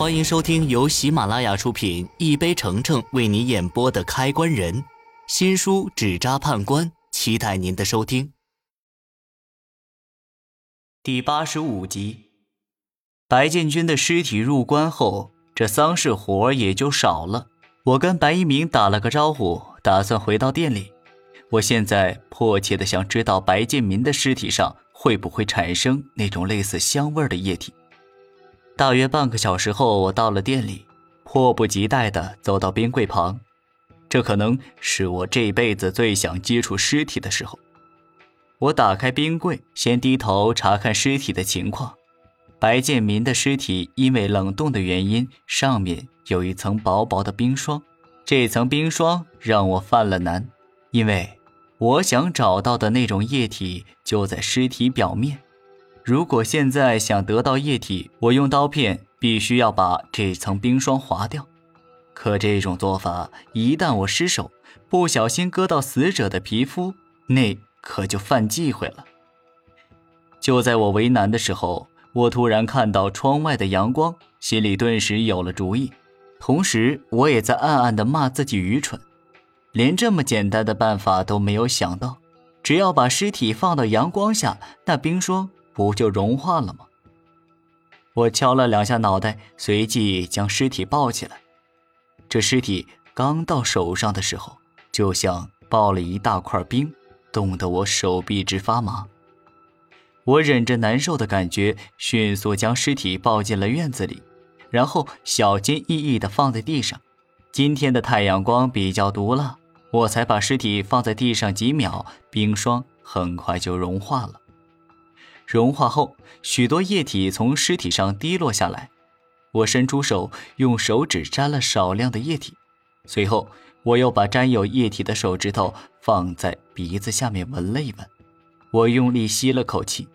欢迎收听由喜马拉雅出品、一杯橙橙为你演播的《开关人》新书《纸扎判官》，期待您的收听。第八十五集，白建军的尸体入关后，这丧事活也就少了。我跟白一鸣打了个招呼，打算回到店里。我现在迫切的想知道白建民的尸体上会不会产生那种类似香味的液体。大约半个小时后，我到了店里，迫不及待地走到冰柜旁。这可能是我这辈子最想接触尸体的时候。我打开冰柜，先低头查看尸体的情况。白建民的尸体因为冷冻的原因，上面有一层薄薄的冰霜。这层冰霜让我犯了难，因为我想找到的那种液体就在尸体表面。如果现在想得到液体，我用刀片必须要把这层冰霜划掉。可这种做法，一旦我失手，不小心割到死者的皮肤，那可就犯忌讳了。就在我为难的时候，我突然看到窗外的阳光，心里顿时有了主意。同时，我也在暗暗地骂自己愚蠢，连这么简单的办法都没有想到。只要把尸体放到阳光下，那冰霜。不就融化了吗？我敲了两下脑袋，随即将尸体抱起来。这尸体刚到手上的时候，就像抱了一大块冰，冻得我手臂直发麻。我忍着难受的感觉，迅速将尸体抱进了院子里，然后小心翼翼地放在地上。今天的太阳光比较毒辣，我才把尸体放在地上几秒，冰霜很快就融化了。融化后，许多液体从尸体上滴落下来。我伸出手，用手指沾了少量的液体，随后我又把沾有液体的手指头放在鼻子下面闻了一闻。我用力吸了口气，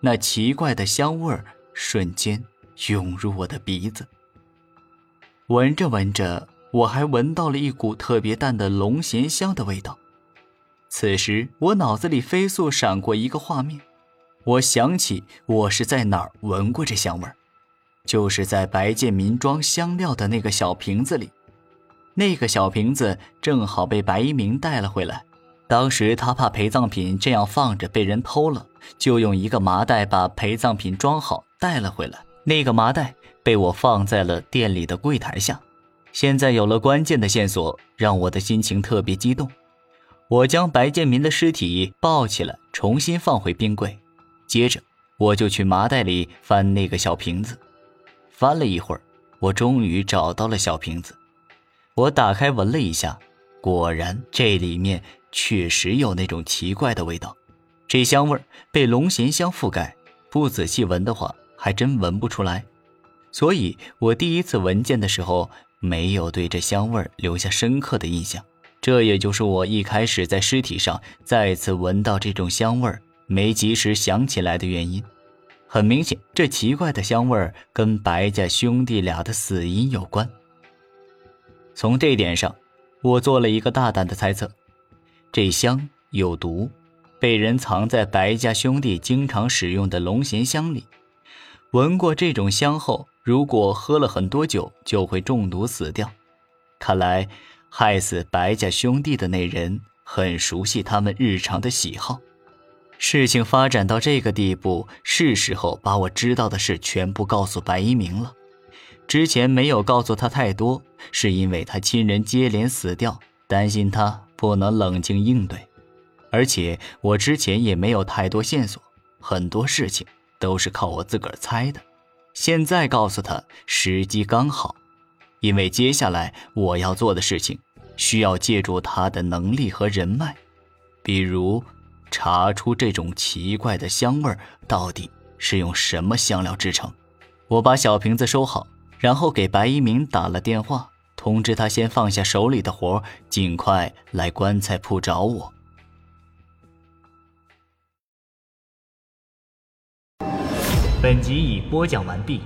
那奇怪的香味儿瞬间涌入我的鼻子。闻着闻着，我还闻到了一股特别淡的龙涎香的味道。此时，我脑子里飞速闪过一个画面。我想起我是在哪儿闻过这香味儿，就是在白建民装香料的那个小瓶子里。那个小瓶子正好被白一鸣带了回来。当时他怕陪葬品这样放着被人偷了，就用一个麻袋把陪葬品装好带了回来。那个麻袋被我放在了店里的柜台下。现在有了关键的线索，让我的心情特别激动。我将白建民的尸体抱起来，重新放回冰柜。接着，我就去麻袋里翻那个小瓶子，翻了一会儿，我终于找到了小瓶子。我打开闻了一下，果然这里面确实有那种奇怪的味道。这香味被龙涎香覆盖，不仔细闻的话，还真闻不出来。所以我第一次闻见的时候，没有对这香味留下深刻的印象。这也就是我一开始在尸体上再次闻到这种香味儿。没及时想起来的原因，很明显，这奇怪的香味跟白家兄弟俩的死因有关。从这点上，我做了一个大胆的猜测：这香有毒，被人藏在白家兄弟经常使用的龙涎香里。闻过这种香后，如果喝了很多酒，就会中毒死掉。看来，害死白家兄弟的那人很熟悉他们日常的喜好。事情发展到这个地步，是时候把我知道的事全部告诉白一鸣了。之前没有告诉他太多，是因为他亲人接连死掉，担心他不能冷静应对。而且我之前也没有太多线索，很多事情都是靠我自个儿猜的。现在告诉他，时机刚好，因为接下来我要做的事情，需要借助他的能力和人脉，比如。查出这种奇怪的香味到底是用什么香料制成？我把小瓶子收好，然后给白一鸣打了电话，通知他先放下手里的活，尽快来棺材铺找我。本集已播讲完毕。